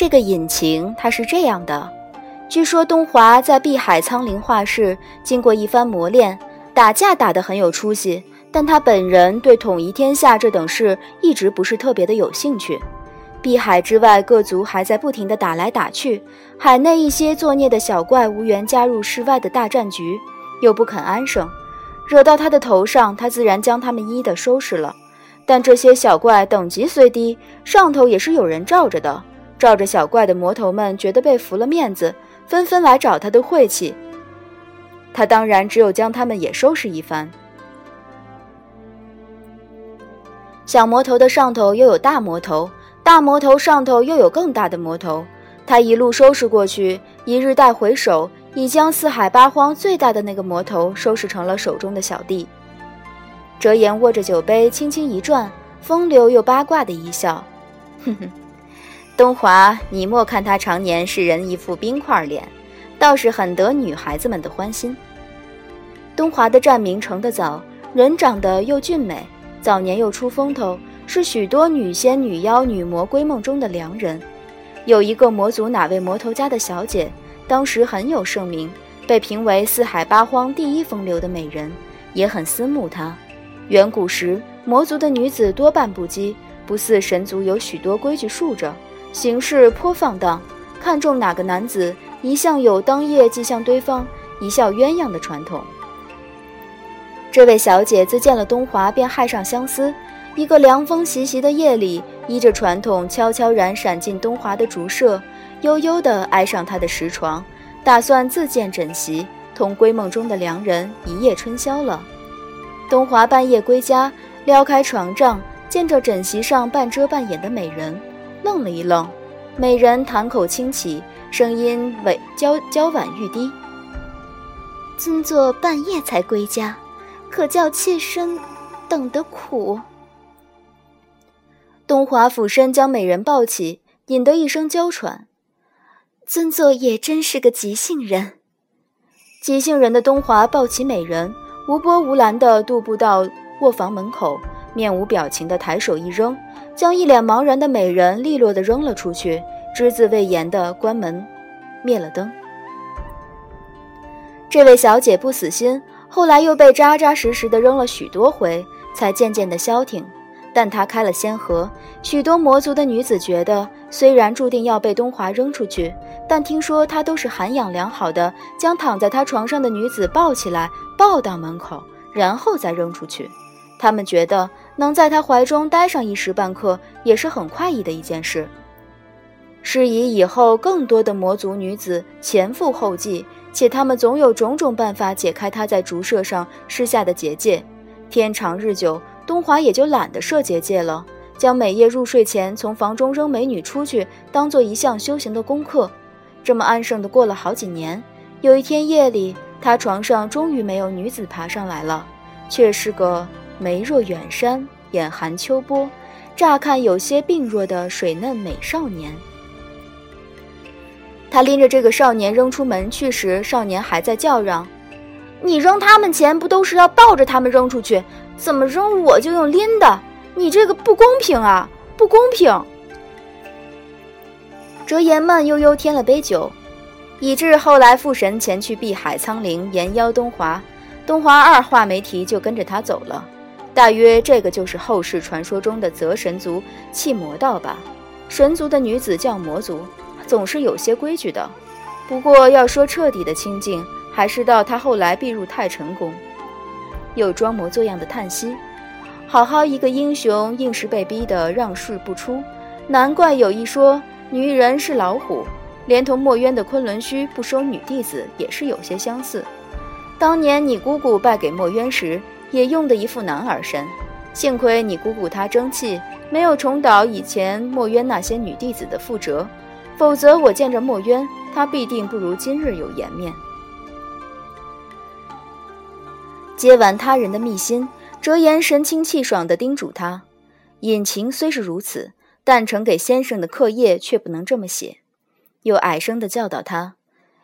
这个隐情它是这样的：据说东华在碧海苍灵画室经过一番磨练，打架打得很有出息，但他本人对统一天下这等事一直不是特别的有兴趣。碧海之外，各族还在不停地打来打去，海内一些作孽的小怪无缘加入室外的大战局，又不肯安生，惹到他的头上，他自然将他们一一的收拾了。但这些小怪等级虽低，上头也是有人罩着的，罩着小怪的魔头们觉得被服了面子，纷纷来找他的晦气。他当然只有将他们也收拾一番。小魔头的上头又有大魔头。大魔头上头又有更大的魔头，他一路收拾过去，一日带回首，已将四海八荒最大的那个魔头收拾成了手中的小弟。哲言握着酒杯，轻轻一转，风流又八卦的一笑：“ 哼哼，东华，你莫看他常年是人一副冰块脸，倒是很得女孩子们的欢心。”东华的站名成得早，人长得又俊美，早年又出风头。是许多女仙、女妖、女魔归梦中的良人。有一个魔族哪位魔头家的小姐，当时很有盛名，被评为四海八荒第一风流的美人，也很思慕她。远古时，魔族的女子多半不羁，不似神族有许多规矩束着，行事颇放荡。看中哪个男子，一向有当夜即向对方一笑鸳鸯的传统。这位小姐自见了东华，便害上相思。一个凉风习习的夜里，依着传统，悄悄然闪进东华的竹舍，悠悠地挨上他的石床，打算自建枕席，同闺梦中的良人一夜春宵了。东华半夜归家，撩开床帐，见着枕席上半遮半掩的美人，愣了一愣。美人檀口轻启，声音委娇娇婉欲滴：“尊座半夜才归家，可叫妾身等得苦。”东华俯身将美人抱起，引得一声娇喘。尊座也真是个急性人。急性人的东华抱起美人，无波无澜地踱步到卧房门口，面无表情地抬手一扔，将一脸茫然的美人利落地扔了出去，只字未言地关门，灭了灯。这位小姐不死心，后来又被扎扎实实地扔了许多回，才渐渐地消停。但她开了先河，许多魔族的女子觉得，虽然注定要被东华扔出去，但听说他都是涵养良好的，将躺在他床上的女子抱起来，抱到门口，然后再扔出去。他们觉得能在他怀中待上一时半刻，也是很快意的一件事。是以以后更多的魔族女子前赴后继，且他们总有种种办法解开他在竹舍上施下的结界。天长日久。东华也就懒得设结界了，将每夜入睡前从房中扔美女出去，当做一项修行的功课。这么安生的过了好几年。有一天夜里，他床上终于没有女子爬上来了，却是个眉若远山、眼含秋波，乍看有些病弱的水嫩美少年。他拎着这个少年扔出门去时，少年还在叫嚷：“你扔他们钱不都是要抱着他们扔出去？”怎么扔我就用拎的？你这个不公平啊！不公平！折颜慢悠悠添了杯酒，以致后来父神前去碧海苍陵延邀东华，东华二话没提就跟着他走了。大约这个就是后世传说中的择神族弃魔道吧。神族的女子叫魔族，总是有些规矩的。不过要说彻底的清净，还是到他后来避入太晨宫。又装模作样的叹息，好好一个英雄，硬是被逼得让世不出。难怪有一说，女人是老虎，连同墨渊的昆仑虚不收女弟子也是有些相似。当年你姑姑败给墨渊时，也用的一副男儿身。幸亏你姑姑她争气，没有重蹈以前墨渊那些女弟子的覆辙，否则我见着墨渊，他必定不如今日有颜面。接完他人的密信，折颜神清气爽地叮嘱他：“隐情虽是如此，但呈给先生的课业却不能这么写。”又矮声地教导他：“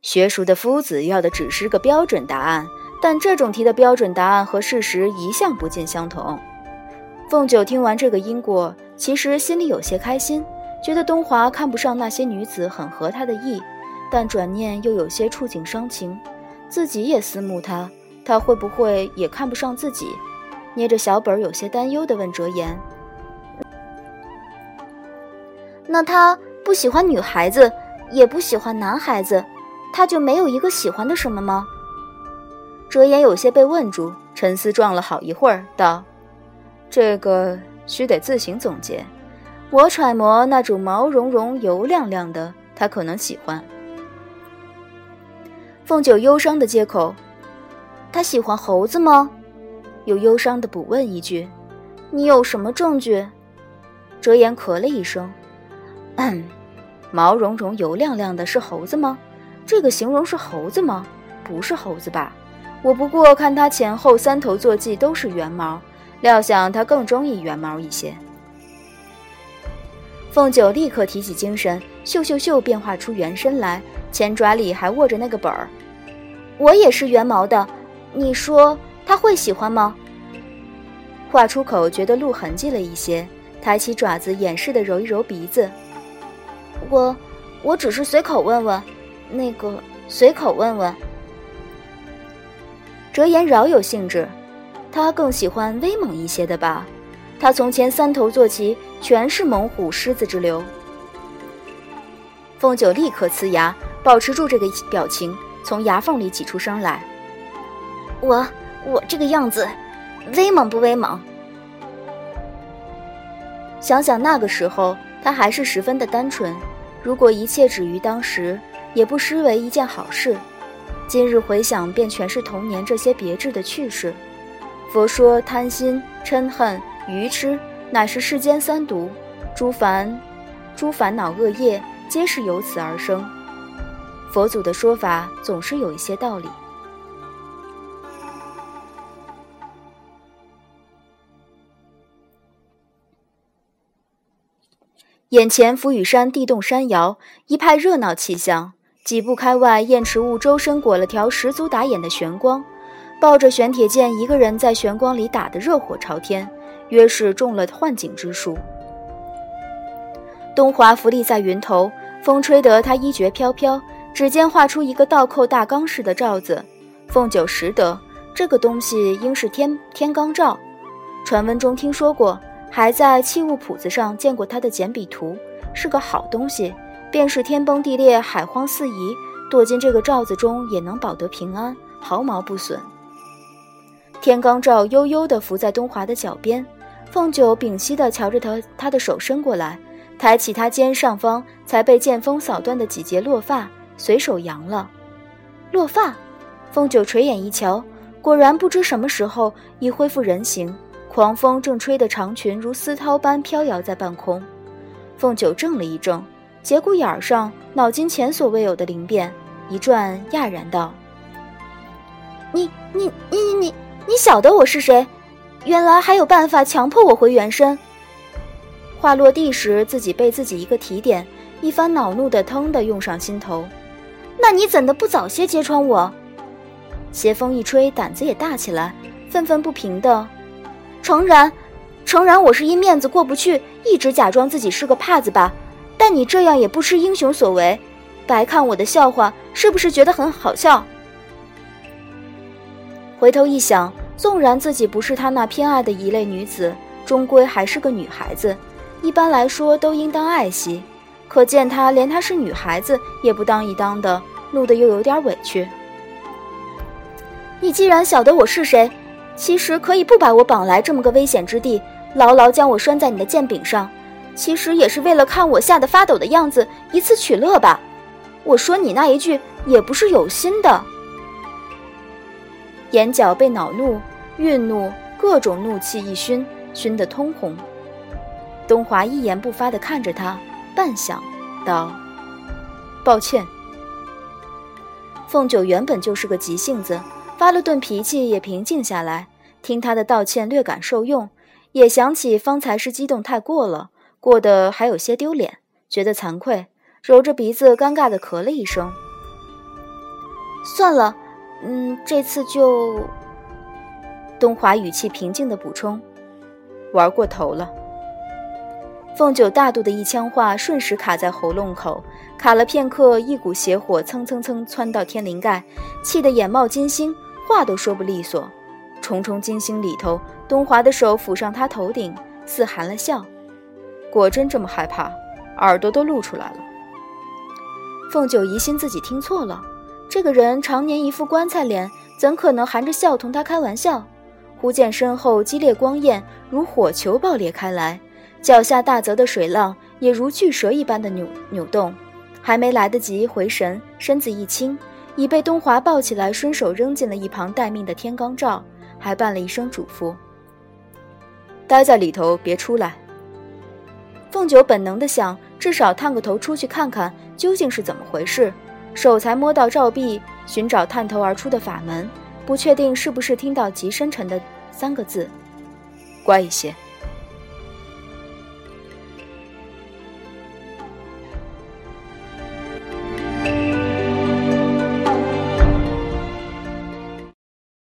学熟的夫子要的只是个标准答案，但这种题的标准答案和事实一向不尽相同。”凤九听完这个因果，其实心里有些开心，觉得东华看不上那些女子很合他的意，但转念又有些触景伤情，自己也思慕他，他会不会也看不上自己？捏着小本，有些担忧地问哲言：“那他不喜欢女孩子，也不喜欢男孩子，他就没有一个喜欢的什么吗？”哲言有些被问住，沉思撞了好一会儿，道：“这个须得自行总结。我揣摩那种毛茸茸、油亮亮的，他可能喜欢。”凤九忧伤的接口：“他喜欢猴子吗？”又忧伤的补问一句：“你有什么证据？”哲言咳了一声：“嗯，毛茸茸、油亮亮的是猴子吗？这个形容是猴子吗？不是猴子吧？我不过看他前后三头坐骑都是圆毛，料想他更中意圆毛一些。”凤九立刻提起精神，咻咻咻变化出原身来，前爪里还握着那个本儿。我也是圆毛的，你说。他会喜欢吗？话出口，觉得露痕迹了一些，抬起爪子掩饰的揉一揉鼻子。我，我只是随口问问，那个随口问问。哲言饶有兴致，他更喜欢威猛一些的吧？他从前三头坐骑全是猛虎狮子之流。凤九立刻呲牙，保持住这个表情，从牙缝里挤出声来。我。我这个样子，威猛不威猛？想想那个时候，他还是十分的单纯。如果一切止于当时，也不失为一件好事。今日回想，便全是童年这些别致的趣事。佛说贪心、嗔恨、愚痴，乃是世间三毒，诸烦、诸烦恼恶业，皆是由此而生。佛祖的说法总是有一些道理。眼前浮雨山地动山摇，一派热闹气象。几步开外，燕池雾周身裹了条十足打眼的玄光，抱着玄铁剑，一个人在玄光里打得热火朝天，约是中了幻景之术。东华浮立在云头，风吹得他衣角飘飘，指尖画出一个倒扣大缸似的罩子。凤九识得这个东西应是天天罡罩，传闻中听说过。还在器物谱子上见过他的简笔图，是个好东西。便是天崩地裂、海荒四夷，躲进这个罩子中也能保得平安，毫毛不损。天罡罩悠悠地浮在东华的脚边，凤九屏息地瞧着他，他的手伸过来，抬起他肩上方才被剑锋扫断的几节落发，随手扬了。落发，凤九垂眼一瞧，果然不知什么时候已恢复人形。狂风正吹得长裙如丝绦般飘摇在半空，凤九怔了一怔，节骨眼上脑筋前所未有的灵变，一转讶然道：“你你你你你你晓得我是谁？原来还有办法强迫我回原身。”话落地时，自己被自己一个提点，一番恼怒的腾的涌上心头。那你怎的不早些揭穿我？邪风一吹，胆子也大起来，愤愤不平的。诚然，诚然，我是因面子过不去，一直假装自己是个帕子吧。但你这样也不失英雄所为，白看我的笑话，是不是觉得很好笑？回头一想，纵然自己不是他那偏爱的一类女子，终归还是个女孩子，一般来说都应当爱惜。可见他连她是女孩子也不当一当的，怒得又有点委屈。你既然晓得我是谁。其实可以不把我绑来这么个危险之地，牢牢将我拴在你的剑柄上。其实也是为了看我吓得发抖的样子，以此取乐吧。我说你那一句也不是有心的。眼角被恼怒、愠怒各种怒气一熏，熏得通红。东华一言不发地看着他，半晌道：“抱歉。”凤九原本就是个急性子。发了顿脾气，也平静下来。听他的道歉，略感受用，也想起方才是激动太过了，过得还有些丢脸，觉得惭愧，揉着鼻子，尴尬的咳了一声。算了，嗯，这次就……东华语气平静的补充：“玩过头了。”凤九大度的一腔话瞬时卡在喉咙口，卡了片刻，一股邪火蹭蹭蹭窜到天灵盖，气得眼冒金星，话都说不利索。重重金星里头，东华的手抚上他头顶，似含了笑。果真这么害怕，耳朵都露出来了。凤九疑心自己听错了，这个人常年一副棺材脸，怎可能含着笑同他开玩笑？忽见身后激烈光焰如火球爆裂开来。脚下大泽的水浪也如巨蛇一般的扭扭动，还没来得及回神，身子一轻，已被东华抱起来，顺手扔进了一旁待命的天罡罩，还伴了一声嘱咐：“待在里头，别出来。”凤九本能的想，至少探个头出去看看究竟是怎么回事，手才摸到照壁，寻找探头而出的法门，不确定是不是听到极深沉的三个字：“乖一些。”